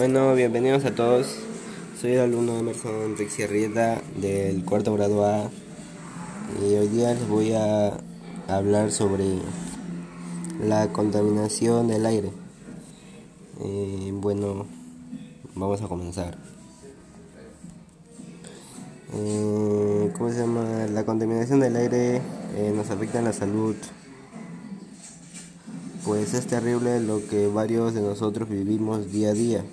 Bueno, bienvenidos a todos. Soy el alumno Emerson Rixi Arrieta del cuarto grado A y hoy día les voy a hablar sobre la contaminación del aire. Eh, bueno, vamos a comenzar. Eh, ¿Cómo se llama? La contaminación del aire eh, nos afecta en la salud pues es terrible lo que varios de nosotros vivimos día a día.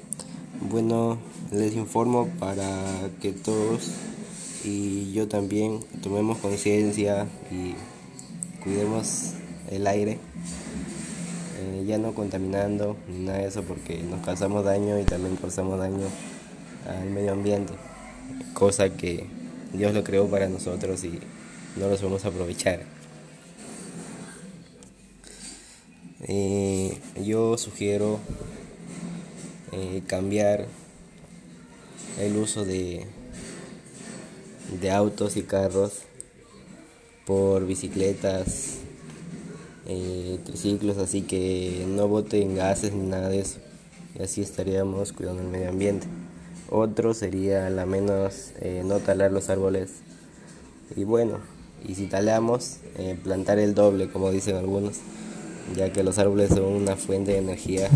Bueno, les informo para que todos y yo también tomemos conciencia y cuidemos el aire, eh, ya no contaminando ni nada de eso porque nos causamos daño y también causamos daño al medio ambiente, cosa que Dios lo creó para nosotros y no los vamos a aprovechar. Eh, yo sugiero eh, cambiar el uso de, de autos y carros por bicicletas, eh, triciclos, así que no boten gases ni nada de eso. Y así estaríamos cuidando el medio ambiente. Otro sería la menos no talar los árboles. Y bueno, y si talamos, plantar el doble, como dicen algunos ya que los árboles son una fuente de energía,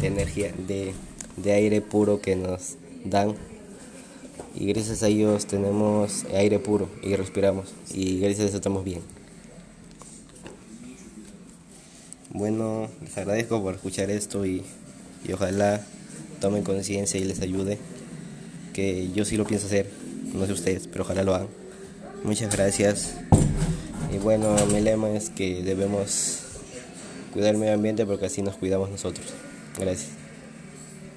de energía, de, de aire puro que nos dan y gracias a ellos tenemos aire puro y respiramos y gracias a eso estamos bien. Bueno, les agradezco por escuchar esto y, y ojalá tomen conciencia y les ayude, que yo sí lo pienso hacer, no sé ustedes, pero ojalá lo hagan. Muchas gracias. Y bueno, mi lema es que debemos cuidar el medio ambiente porque así nos cuidamos nosotros. Gracias.